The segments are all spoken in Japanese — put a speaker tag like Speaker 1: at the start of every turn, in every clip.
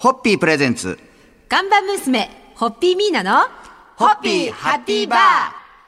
Speaker 1: ホッピープレゼンツ。
Speaker 2: 看板娘、ホッピーミーナの、
Speaker 1: ホッピーハッピーバー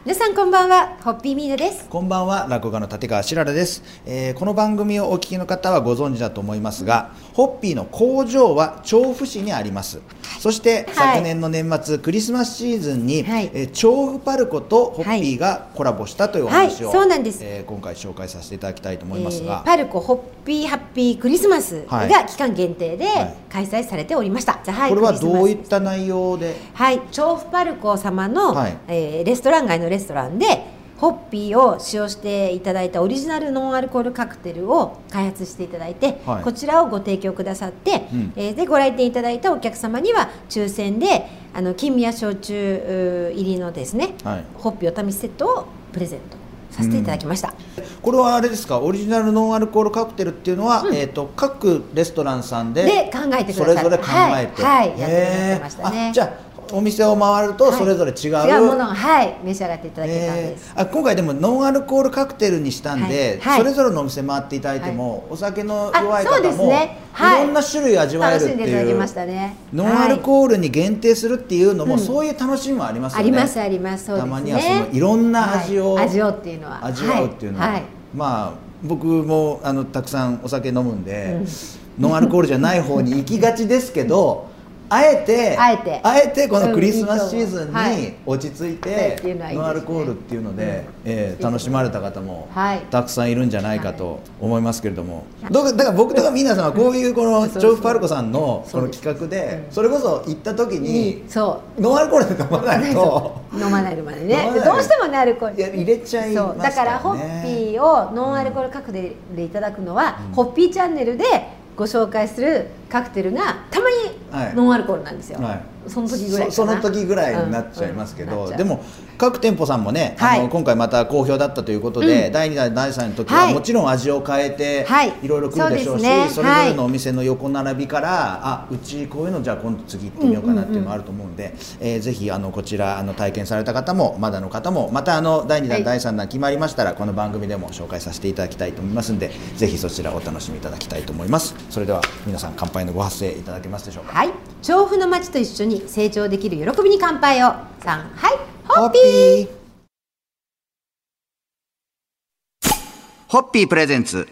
Speaker 2: 皆さんこんばんは、ホッピーミーナです。
Speaker 3: こんばんは落語家の立川しららです、えーこの番組をお聞きの方はご存知だと思いますがホッピーの工場は調布市にあります。そして、
Speaker 2: はい。
Speaker 3: 昨年の年末クリスマスシーズンに、
Speaker 2: はい。
Speaker 3: えー調布パルコとホッピーがコラボしたというお話を、
Speaker 2: はいそうなんです。
Speaker 3: えー今回紹介させていただきたいと思
Speaker 2: え
Speaker 3: いますが、
Speaker 2: ーパルコホッピーハッピークリスマス
Speaker 3: はい。
Speaker 2: が期間限定で
Speaker 3: はい。
Speaker 2: 開催されておりました。はい
Speaker 3: これはどういった内容で？
Speaker 2: はい、調布パルコ様の、
Speaker 3: はい。
Speaker 2: えーレストラン街のレストランでホッピーを使用していただいたオリジナルノンアルコールカクテルを開発していただいて、
Speaker 3: はい。
Speaker 2: こちらをご提供くださって、
Speaker 3: うん。
Speaker 2: えーでご来店いただいたお客様には抽選であの金宮焼酎入りのですね、
Speaker 3: はい。
Speaker 2: ホッピーお試しセットをプレゼントさせていただきました。
Speaker 3: これはあれですか？オリジナルノンアルコールカクテルっていうのは、えー、と各レストランさんで
Speaker 2: で考えてくださる
Speaker 3: それぞれ考えて、
Speaker 2: はい。はい。やってましたね。
Speaker 3: あじゃあお店を回ると
Speaker 2: はい。
Speaker 3: それぞれ違う、
Speaker 2: 違うものをはい。召し上がっていただけたんです。
Speaker 3: えー。あ今回でもノンアルコールカクテルにしたんで、
Speaker 2: はい。はい。
Speaker 3: それぞれのお店回っていただいても、お酒の
Speaker 2: あ
Speaker 3: 弱い
Speaker 2: そうで
Speaker 3: 方も、
Speaker 2: すね。はい。
Speaker 3: いろんな種類味わえるって
Speaker 2: い
Speaker 3: う
Speaker 2: きましたね。
Speaker 3: ノンアルコールに限定するっていうのも、
Speaker 2: うん。
Speaker 3: そういう楽しみもありますよね。
Speaker 2: ありますあります。ね。
Speaker 3: たまにはそのいろんな味を、
Speaker 2: はい味をっていうのは
Speaker 3: 味わうっていうのは、
Speaker 2: はい。はい。
Speaker 3: まあ僕もあのたくさんお酒飲むんで、ノンアルコールじゃない方に行きがちですけどあえて
Speaker 2: あえて。
Speaker 3: あえてこのクリスマスシーズンに落ち着い
Speaker 2: はい
Speaker 3: てノンアルコールっていうので、えー楽しまれた方も
Speaker 2: はい。
Speaker 3: たくさんいるんじゃないかと思いますけれども、だから僕とか皆さんはこういうこの調布パルコさんのこの企画でそれこそ行った時に
Speaker 2: そ
Speaker 3: ノンアルコールで飲まないと。
Speaker 2: う。飲まないまで
Speaker 3: 飲
Speaker 2: ね。
Speaker 3: まない。
Speaker 2: でどうしてもねアルコール。
Speaker 3: 入れちゃいます
Speaker 2: からホ
Speaker 3: からね
Speaker 2: ッピーをノンアルコールカクテルでいただくのは、ホッピーチャンネルでご紹介するカクテルがたま
Speaker 3: はい。
Speaker 2: にノンアルコールなんですよ、
Speaker 3: はい
Speaker 2: その時ぐらい
Speaker 3: そその時ぐらいになっちゃいますけど、
Speaker 2: うん。うん
Speaker 3: でも各店舗さんもね、
Speaker 2: はい。
Speaker 3: あの今回また好評だったということで、
Speaker 2: うん。
Speaker 3: 第2弾第3弾の時
Speaker 2: は
Speaker 3: はい。もちろん味を変えて、
Speaker 2: はい。
Speaker 3: いろいろ来るでしょうし
Speaker 2: そ
Speaker 3: れぞれのお店の横並びから、あうちこういうのじゃあ今度次行ってみようかなっていうのがあると思うんで、えーぜひあのこちらあの体験された方もまだの方もまたあの第2弾、
Speaker 2: はい。
Speaker 3: 第3弾決まりましたらこの番組でも紹介させていただきたいと思いますんでぜひそちらお楽しみいただきたいと思います。それでは皆さん乾杯のご発声いただけますでしょうか？
Speaker 2: はい。調布の街と一緒に成長できる喜びに乾杯を。3はい。ホッピー。
Speaker 3: ー
Speaker 1: ホッピープレゼンツ。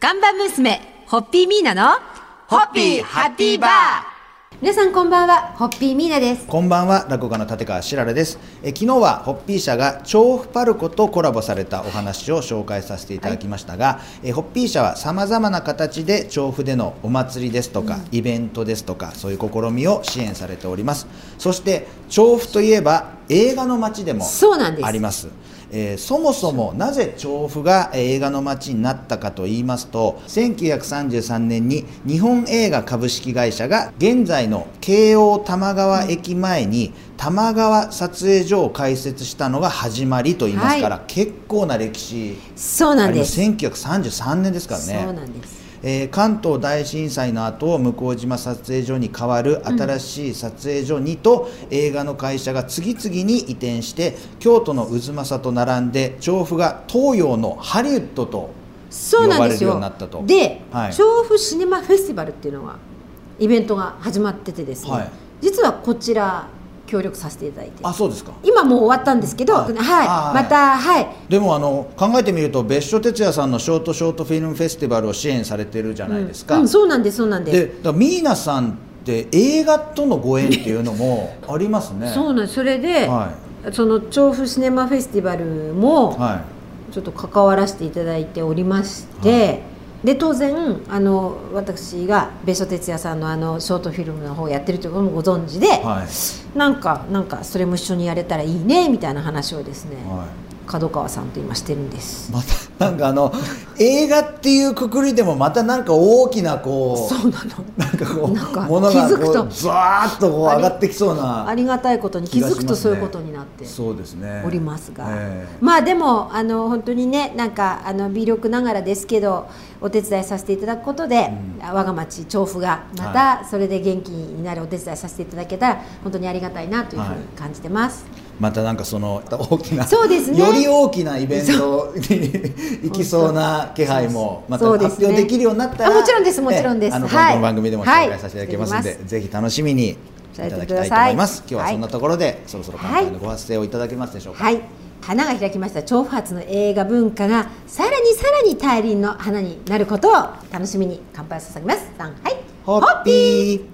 Speaker 2: 看板娘ホッピーミーナの
Speaker 1: ホッピーハッピーバー
Speaker 2: 皆さんこんばんはホッピーミーナです。
Speaker 3: こんばんは落語家の立川しららです。え昨日はホッピー社が調布パルコとコラボされたお話を紹介させていただきましたが、えホッピー社はさまざまな形で調布でのお祭りですとか、イベントですとかそういう試みを支援されております。そして調布といえば映画の街でもありますえーそもそもなぜ調布がえー映画の街になったかと言いますと1933年に日本映画株式会社が現在の京王多摩川駅前に多摩川撮影所を開設したのが始まりと言いますから、
Speaker 2: は
Speaker 3: 結構な歴史。
Speaker 2: そうなんです。
Speaker 3: 1933年ですからね。
Speaker 2: そうなんです
Speaker 3: えー関東大震災の後向島撮影所に代わる新しい撮影所にと、映画の会社が次々に移転して京都の渦政と並んで調布が東洋のハリウッドと
Speaker 2: そうなんです
Speaker 3: 呼ばれるよう
Speaker 2: よ
Speaker 3: になったと。
Speaker 2: で、
Speaker 3: はい。
Speaker 2: 調布シネマフェスティバルっていうのがイベントが始まっててですね、
Speaker 3: はい。
Speaker 2: 実はこちら協力させていただいて。
Speaker 3: あそうですか。
Speaker 2: 今もう終わったんですけど、
Speaker 3: あ
Speaker 2: はい、
Speaker 3: あ
Speaker 2: またはい。
Speaker 3: でもあの考えてみると別所哲也さんのショートショートフィルムフェスティバルを支援されてるじゃないですか、
Speaker 2: うん、そうなんですそうなんです。
Speaker 3: でミーナさんって映画とのご縁っていうのも ありますね。
Speaker 2: そうなんです。それで、
Speaker 3: は
Speaker 2: その調布シネマフェスティバルも
Speaker 3: はい。
Speaker 2: ちょっと関わらせていただいておりまして、で当然あの私が別所哲也さんのあのショートフィルムの方をやってるということもご存知で、
Speaker 3: はい。
Speaker 2: なんかなんかそれも一緒にやれたらいいねみたいな話をですね、
Speaker 3: はい
Speaker 2: 角川さんと今してるんです。
Speaker 3: またなんかあの映画っていうくくりでもまたなんか大きなこう
Speaker 2: そうなの。
Speaker 3: なんかこう
Speaker 2: なんか
Speaker 3: ものがことうザーッとこう上がってきそうな
Speaker 2: ありがたいことに気づくとそういうことになって
Speaker 3: そうですね。
Speaker 2: おりますが、
Speaker 3: ええ。
Speaker 2: まあでもあの本当にねなんかあの微力ながらですけどお手伝いさせていただくことで、我が町調布がまたそれで元気になるお手伝いさせていただけたら本当にありがたいなというふうに感じてます。
Speaker 3: またなんかその大きな
Speaker 2: そうですね。
Speaker 3: より大きなイベントに 行きそうな気配もまた発表できるようになったら、
Speaker 2: あもちろんですもちろんです。
Speaker 3: えあの
Speaker 2: はい。
Speaker 3: この番組でも紹介させていただきますので、
Speaker 2: はい。
Speaker 3: ぜひ楽しみにいただきたい。と思います。今日はそんなところで、そろそろ乾杯のご発声をいただけますでしょうか？
Speaker 2: はい。花が開きました調布発の映画文化がさらにさらに大輪の花になることを楽しみに乾杯を捧げます。さんはい。
Speaker 3: ホッピー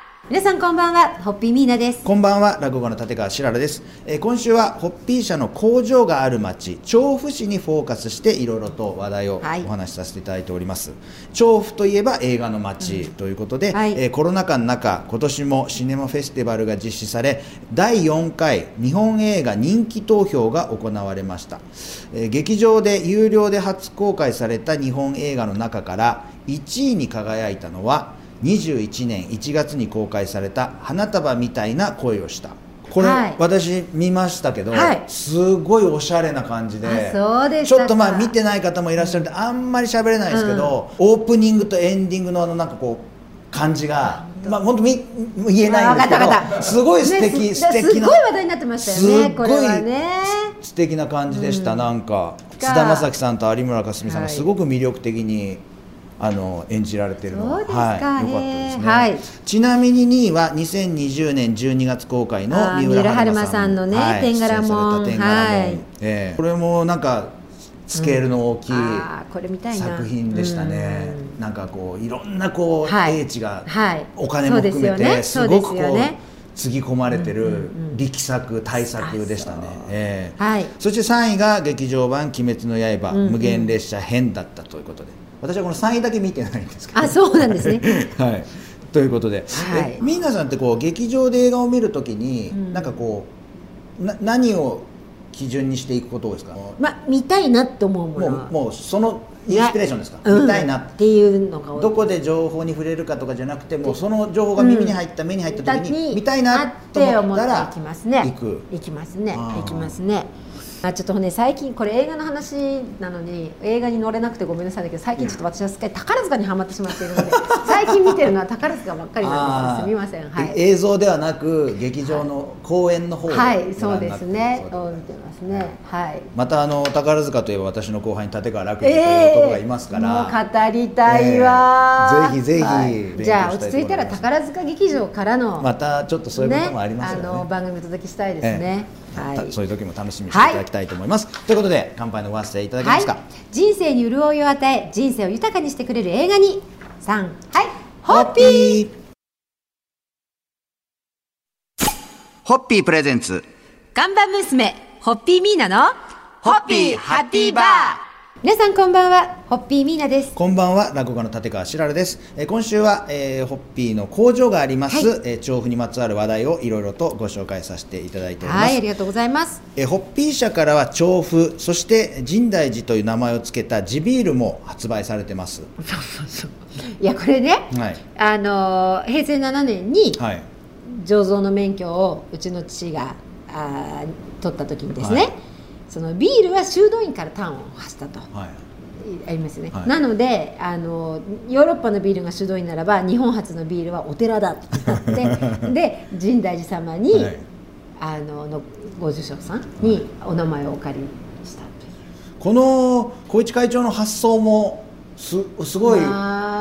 Speaker 2: 皆さんこんばんはホッピーミーナです。
Speaker 3: こんばんは落語家の立川しららです、えー今週はホッピー社の工場がある町調布市にフォーカスしていろいろと話題を
Speaker 2: はい。
Speaker 3: お話しさせていただいております、調布といえば映画の街ということで、
Speaker 2: はい。
Speaker 3: えーコロナ禍の中今年もシネマフェスティバルが実施され第4回日本映画人気投票が行われました、えー劇場で有料で初公開された日本映画の中から1位に輝いたのは21年1月に公開された「花束みたいな恋をした」これ、
Speaker 2: はい。
Speaker 3: 私見ましたけど、
Speaker 2: はい。
Speaker 3: すごいおしゃれな感じでちょっとまあ見てない方もいらっしゃるんであんまり喋れないですけど、オープニングとエンディングのあのなんかこう感じがまあ本当み言えないんですけどすごい素敵、
Speaker 2: ね
Speaker 3: 素敵な
Speaker 2: すごい話題になってましたよね
Speaker 3: すっごい
Speaker 2: これはね
Speaker 3: 素敵な感じでした、なんか
Speaker 2: が
Speaker 3: 菅田将暉さんと有村架純さんが
Speaker 2: はい
Speaker 3: すごく魅力的に、あの演じられてるのは。い、よかったですね、
Speaker 2: はい。
Speaker 3: ちなみに2位は2020年12月公開の三浦春馬
Speaker 2: さん。のね
Speaker 3: はい。
Speaker 2: 天柄門
Speaker 3: 出演された天柄門
Speaker 2: はい。
Speaker 3: ええ。これもなんかスケールの大きい、作品でしたね、なんかこういろんなこう、
Speaker 2: はい。
Speaker 3: 英知が、
Speaker 2: はい。
Speaker 3: お金も含めてすごくこう
Speaker 2: ね。
Speaker 3: つぎ込まれてる力作大作でしたね、ええ。
Speaker 2: はい。
Speaker 3: そして3位が劇場版「鬼滅の刃、
Speaker 2: うんうん。
Speaker 3: 無限列車編」だったということで私はこの3位だけ見てないんですけど。
Speaker 2: あそうなんですね。
Speaker 3: はい。ということで、
Speaker 2: はい。
Speaker 3: え皆さんってこう劇場で映画を見るときに、
Speaker 2: うん。
Speaker 3: なんかこうな何を基準にしていくことですか？
Speaker 2: まあ見たいなって思うもの。
Speaker 3: も
Speaker 2: は
Speaker 3: うもうそのインスピレーションですか、
Speaker 2: うん。
Speaker 3: 見たいな。
Speaker 2: っていうのが
Speaker 3: どこで情報に触れるかとかじゃなくてもうその情報が耳に入った、目に入った時に見たいなと
Speaker 2: って思ったら行きますね。
Speaker 3: 行く。
Speaker 2: 行きますね。行きますねあちょっとね最近これ映画の話なのに映画に乗れなくてごめんなさいだけど最近ちょっと私はすっかり宝塚にはまってしまっているので 最近見てるのは宝塚ばっかりなんです。すみません。はい。
Speaker 3: 映像ではなく劇場の公演の方を
Speaker 2: はい
Speaker 3: ご
Speaker 2: そうですね。
Speaker 3: そうで
Speaker 2: 見てます。ね。はい。
Speaker 3: またあの宝塚といえば私の後輩に立川楽園という男がいますから、
Speaker 2: もう語りたいわ、
Speaker 3: ええぜひぜひ
Speaker 2: はい。じゃあ落ち着いたら宝塚劇場からの、
Speaker 3: またちょっとそういうこともありますよね。
Speaker 2: あの番組お届けしたいですね、はい。
Speaker 3: たそういう時も楽しみにしていただきたいと思います、ということで乾杯のご発声いただけますか、
Speaker 2: はい、人生に潤いを与え人生を豊かにしてくれる映画に3はい。ホッピー。
Speaker 3: ー
Speaker 1: ホッピープレゼンツ。
Speaker 2: 看板娘ホッピーミーナの
Speaker 1: ホッピーハッピーバー
Speaker 2: 皆さんこんばんはホッピーミーナです。
Speaker 3: こんばんは落語家の立川しららです、えー今週は、えーホッピーの工場があります、
Speaker 2: はい。
Speaker 3: えー調布にまつわる話題をいろいろとご紹介させていただいております、
Speaker 2: はいありがとうございます。
Speaker 3: えーホッピー社からは調布そして深大寺という名前を付けた地ビールも発売されてます。
Speaker 2: いやこれね、
Speaker 3: はい。
Speaker 2: あのー平成7年に
Speaker 3: はい。
Speaker 2: 醸造の免許をうちの父があー取った時にですね、
Speaker 3: はい
Speaker 2: そのビールは修道院から端を発したと。
Speaker 3: はい。
Speaker 2: ありますよね、
Speaker 3: はい。
Speaker 2: なのであのヨーロッパのビールが主導にならば日本初のビールはお寺だってなって で深大寺様に、
Speaker 3: はい。
Speaker 2: あののご住職さんにお名前をお借りしたという。
Speaker 3: この小市会長の発想もすすごい、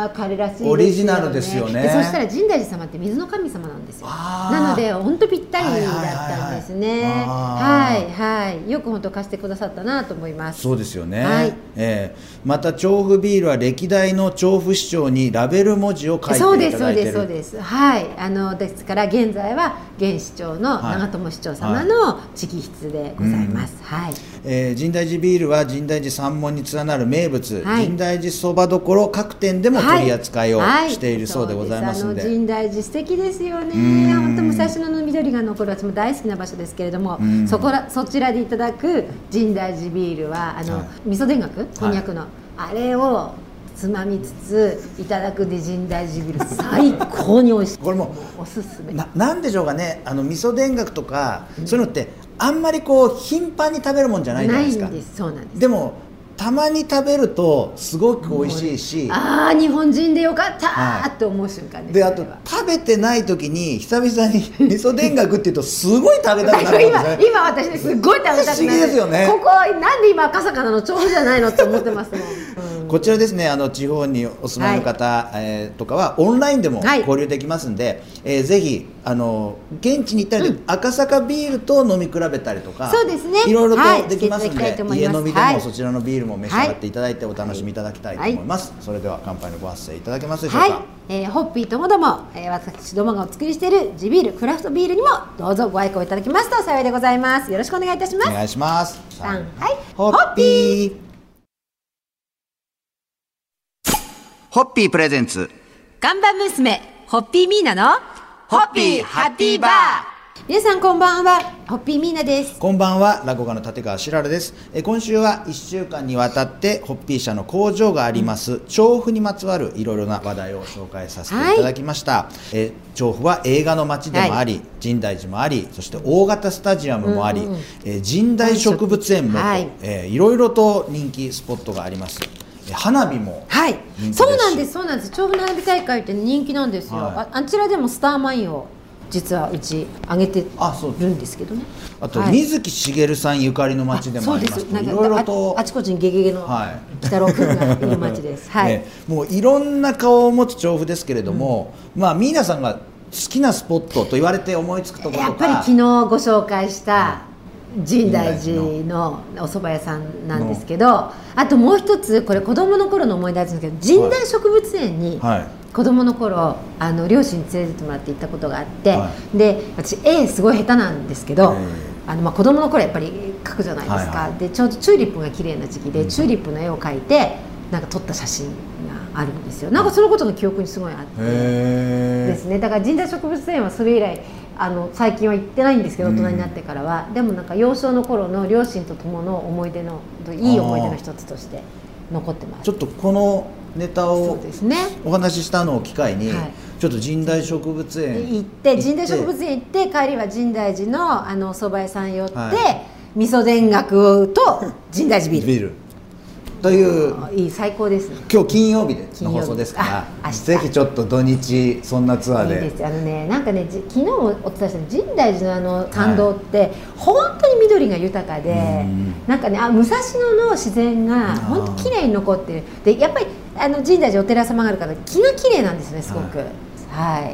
Speaker 2: まあ彼らしいね。
Speaker 3: オリジナルですよね。
Speaker 2: でそしたら深大寺様って水の神様なんですよ。なので本当ぴったりだったんですね。
Speaker 3: は
Speaker 2: はいいはい。よく本当貸してくださったなと思います。
Speaker 3: そうですよね、
Speaker 2: はい。
Speaker 3: ええ。また調布ビールは歴代の調布市長にラベル文字を書いてい
Speaker 2: そう
Speaker 3: た
Speaker 2: ですそうですそうです。はい。あのですから現在は現市長の
Speaker 3: はい。
Speaker 2: 長友市長様の直筆でございます、はい。
Speaker 3: えー深大寺ビールは深大寺三門に連なる名物、
Speaker 2: はい。
Speaker 3: 深大寺そばどころ各店でも取り扱いを
Speaker 2: はい
Speaker 3: しているそうでございますんで,、
Speaker 2: そうすあの深大寺素敵ですよ
Speaker 3: ん。
Speaker 2: ね本当武蔵野の緑が残る私も大好きな場所ですけれども
Speaker 3: うん。
Speaker 2: そこらそちらでいただく深大寺ビールはあの、
Speaker 3: はい。
Speaker 2: 味噌田楽こんにゃくの、あれをつまみつついただくで深大寺ビール最高に美味しい。
Speaker 3: これも
Speaker 2: おすすめ。
Speaker 3: ななんでしょうかねあの味噌田楽とか、そういうのってあんまりこう頻繁に食べるもんじゃないじゃないですか。
Speaker 2: んです。そうなんです。
Speaker 3: でもたまに食べるとすごく美味しいし
Speaker 2: ああ日本人でよかった
Speaker 3: はい。
Speaker 2: ーって思う瞬間です。
Speaker 3: であと食べてない時に久々に味噌田楽っていうとすごい食べたくなるんです
Speaker 2: 今
Speaker 3: ね
Speaker 2: 今私ねすっごい食べたくなる。
Speaker 3: 不思議ですよね。
Speaker 2: ここなんで今赤坂なの調布じゃないのって思ってますもん
Speaker 3: こちらですねあの地方にお住まいの方、えーとかはオンラインでも
Speaker 2: はい。
Speaker 3: 交流できますんで、えーぜひあの現地に行ったりで、赤坂ビールと飲み比べたりとか
Speaker 2: そうですね。
Speaker 3: いろいろ
Speaker 2: はい。
Speaker 3: とできますん
Speaker 2: していただきた
Speaker 3: で、
Speaker 2: いと思い
Speaker 3: 家飲みで
Speaker 2: はい。
Speaker 3: もそちらのビールも召し上がっていただいてお楽しみいただきたいと思います、それでは乾杯のご発声いただけますでしょうか、
Speaker 2: はい、えーホッピーともども、えー私どもがお作りしている地ビールクラフトビールにもどうぞご愛顧いただきます。と幸いでございます。よろしくお願いいたします。
Speaker 3: お願いします。
Speaker 2: はい。
Speaker 3: ホッピー
Speaker 1: ホッピープレゼンツ。
Speaker 2: 看板娘ホッピーミーナの
Speaker 1: ホッピーハッピーバー。
Speaker 2: 皆さんこんばんはホッピーミーナです。
Speaker 3: こんばんは落語家の立川しららです。えー今週は1週間にわたってホッピー社の工場があります、調布にまつわるいろいろな話題を紹介させてい。ただきました、えー調布は映画の街でもあり、深大寺もありそして大型スタジアムもあり、えー神代植物園も、
Speaker 2: はい。
Speaker 3: えーいろいろと人気スポットがあります。えー花火も
Speaker 2: はい。そうなんですそうなんです。調布花火大会って人気なんですよ、
Speaker 3: はい。
Speaker 2: ああちらでもスターマインを実はうち上げて
Speaker 3: あそう
Speaker 2: るんですけどね。
Speaker 3: あと、
Speaker 2: はい。
Speaker 3: 水木しげるさんゆかりの街でもあります
Speaker 2: そうです。なんか
Speaker 3: いろいろと
Speaker 2: ああちこちにゲゲゲの
Speaker 3: はい。
Speaker 2: 北郎君がいる街です。はい、
Speaker 3: ね、もういろんな顔を持つ調布ですけれども、まあミーナさんが好きなスポットと言われて思いつくところ
Speaker 2: やっぱり昨日ご紹介した深大寺のお蕎麦屋さんなんですけどあともう一つこれ子供の頃の思い出なんですけど神代植物園に
Speaker 3: はい。
Speaker 2: 子供の頃あの両親に連れてってもらって行ったことがあって、
Speaker 3: は
Speaker 2: で私絵すごい下手なんですけど、
Speaker 3: え
Speaker 2: あのまあ子供の頃やっぱり描くじゃないですか、
Speaker 3: はいはい。
Speaker 2: でちょうどチューリップが綺麗な時期で、チューリップの絵を描いてなんか撮った写真があるんですよ。なんかそのことの記憶にすごいあって。
Speaker 3: へ
Speaker 2: ですね。だから神代植物園はそれ以来あの最近は行ってないんですけど
Speaker 3: うん。
Speaker 2: 大人になってからは、でもなんか幼少の頃の両親と共の思い出のいい思い出の一つとして残ってます。
Speaker 3: ちょっとこのネタ
Speaker 2: そ
Speaker 3: を
Speaker 2: うですね。
Speaker 3: お話ししたのを機会に、
Speaker 2: はい。
Speaker 3: ちょっと神代植物園
Speaker 2: 行って神代植物園行って帰りは神代寺のあのお蕎麦屋さん寄って、
Speaker 3: はい。
Speaker 2: 味噌田楽と神代寺ビール。
Speaker 3: ビールという。
Speaker 2: あいい最高です。ね
Speaker 3: 今日金曜日での放送ですから。ぜひちょっと土日そんなツアーで。
Speaker 2: いいです。あのねなんかねじ昨日もお伝えした神代寺のあの参道って、本当に緑が豊かで
Speaker 3: うん。
Speaker 2: なんかねあ武蔵野の自然が
Speaker 3: ー。
Speaker 2: 本当綺麗に残ってる。でやっぱりあの神代寺お寺様があるから木が綺麗なんですねすごく。はい、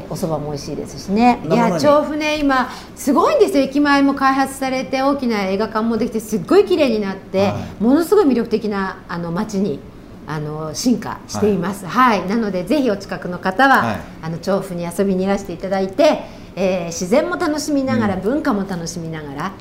Speaker 2: お蕎麦も美味しいですしね。いや、調布ね、今すごいんですよ。駅前も開発されて、大きな映画館もできて、すっごい綺麗になって、
Speaker 3: は
Speaker 2: ものすごい魅力的なあの街にあの進化しています。はい、なのでぜひお近くの方は、
Speaker 3: はい。
Speaker 2: あの調布に遊びにいらしていただいて、えー自然も楽しみながら、
Speaker 3: うん。
Speaker 2: 文化も楽しみながら、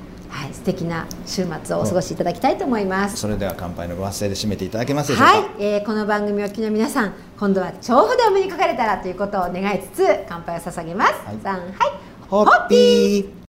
Speaker 2: 敵な週末をお過ごしいただきたいと思います。
Speaker 3: それでは乾杯のご発声で締めていただけますでしょうか？
Speaker 2: はい、えーこの番組をお聞きの皆さん、今度は調布でお目にかかれたらということを願いつつ乾杯を捧げます。
Speaker 3: はい。
Speaker 2: さんはい、
Speaker 3: ホッピー